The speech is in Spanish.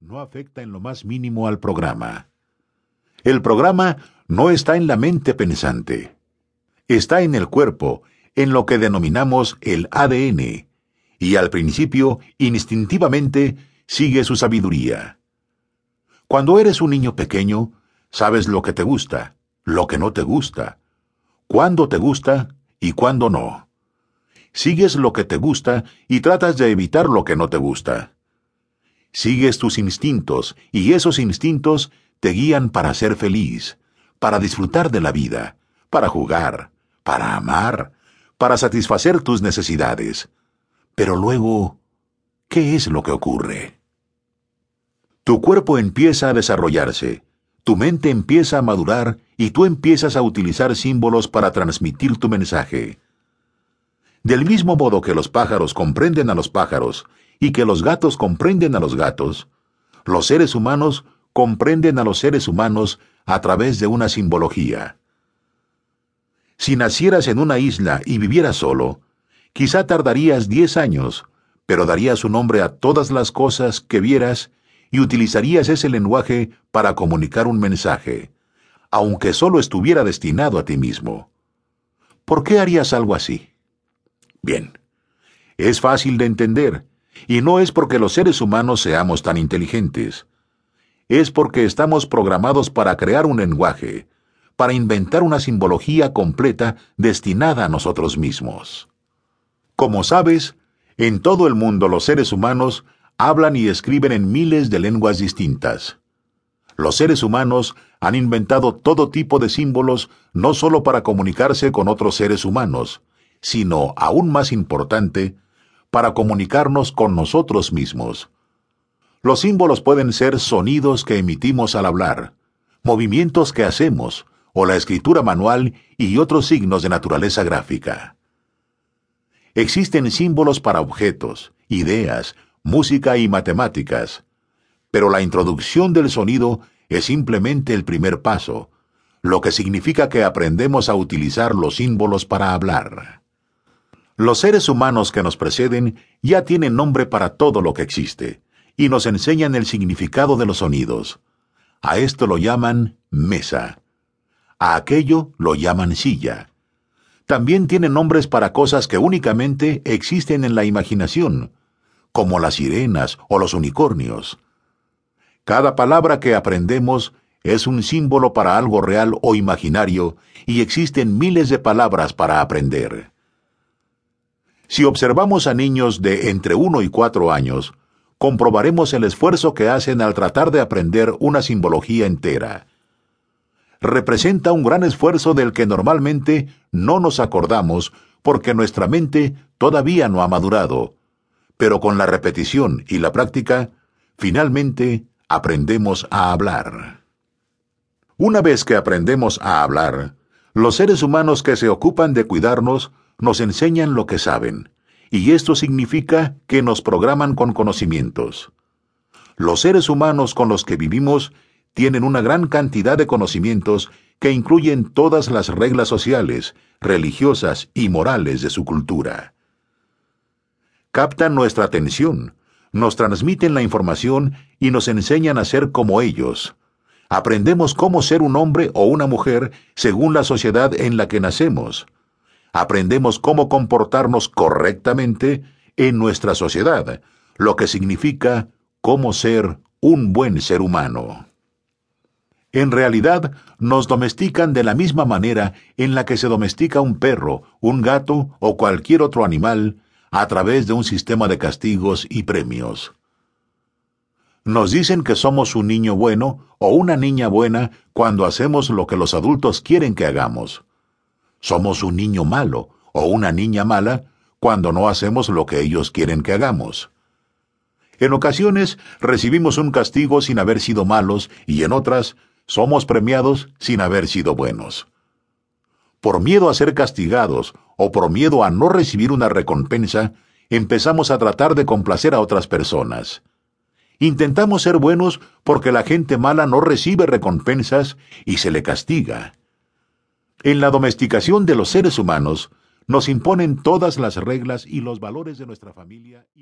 no afecta en lo más mínimo al programa. El programa no está en la mente pensante. Está en el cuerpo, en lo que denominamos el ADN, y al principio, instintivamente, sigue su sabiduría. Cuando eres un niño pequeño, sabes lo que te gusta, lo que no te gusta, cuándo te gusta y cuándo no. Sigues lo que te gusta y tratas de evitar lo que no te gusta. Sigues tus instintos y esos instintos te guían para ser feliz, para disfrutar de la vida, para jugar, para amar, para satisfacer tus necesidades. Pero luego, ¿qué es lo que ocurre? Tu cuerpo empieza a desarrollarse, tu mente empieza a madurar y tú empiezas a utilizar símbolos para transmitir tu mensaje. Del mismo modo que los pájaros comprenden a los pájaros y que los gatos comprenden a los gatos, los seres humanos comprenden a los seres humanos a través de una simbología. Si nacieras en una isla y vivieras solo, quizá tardarías diez años, pero darías un nombre a todas las cosas que vieras y utilizarías ese lenguaje para comunicar un mensaje, aunque solo estuviera destinado a ti mismo. ¿Por qué harías algo así? Bien, es fácil de entender, y no es porque los seres humanos seamos tan inteligentes. Es porque estamos programados para crear un lenguaje, para inventar una simbología completa destinada a nosotros mismos. Como sabes, en todo el mundo los seres humanos hablan y escriben en miles de lenguas distintas. Los seres humanos han inventado todo tipo de símbolos no solo para comunicarse con otros seres humanos, sino, aún más importante, para comunicarnos con nosotros mismos. Los símbolos pueden ser sonidos que emitimos al hablar, movimientos que hacemos, o la escritura manual y otros signos de naturaleza gráfica. Existen símbolos para objetos, ideas, música y matemáticas, pero la introducción del sonido es simplemente el primer paso, lo que significa que aprendemos a utilizar los símbolos para hablar. Los seres humanos que nos preceden ya tienen nombre para todo lo que existe, y nos enseñan el significado de los sonidos. A esto lo llaman mesa. A aquello lo llaman silla. También tienen nombres para cosas que únicamente existen en la imaginación, como las sirenas o los unicornios. Cada palabra que aprendemos es un símbolo para algo real o imaginario, y existen miles de palabras para aprender. Si observamos a niños de entre 1 y 4 años, comprobaremos el esfuerzo que hacen al tratar de aprender una simbología entera. Representa un gran esfuerzo del que normalmente no nos acordamos porque nuestra mente todavía no ha madurado, pero con la repetición y la práctica, finalmente aprendemos a hablar. Una vez que aprendemos a hablar, los seres humanos que se ocupan de cuidarnos nos enseñan lo que saben, y esto significa que nos programan con conocimientos. Los seres humanos con los que vivimos tienen una gran cantidad de conocimientos que incluyen todas las reglas sociales, religiosas y morales de su cultura. Captan nuestra atención, nos transmiten la información y nos enseñan a ser como ellos. Aprendemos cómo ser un hombre o una mujer según la sociedad en la que nacemos aprendemos cómo comportarnos correctamente en nuestra sociedad, lo que significa cómo ser un buen ser humano. En realidad, nos domestican de la misma manera en la que se domestica un perro, un gato o cualquier otro animal a través de un sistema de castigos y premios. Nos dicen que somos un niño bueno o una niña buena cuando hacemos lo que los adultos quieren que hagamos. Somos un niño malo o una niña mala cuando no hacemos lo que ellos quieren que hagamos. En ocasiones recibimos un castigo sin haber sido malos y en otras somos premiados sin haber sido buenos. Por miedo a ser castigados o por miedo a no recibir una recompensa, empezamos a tratar de complacer a otras personas. Intentamos ser buenos porque la gente mala no recibe recompensas y se le castiga. En la domesticación de los seres humanos, nos imponen todas las reglas y los valores de nuestra familia.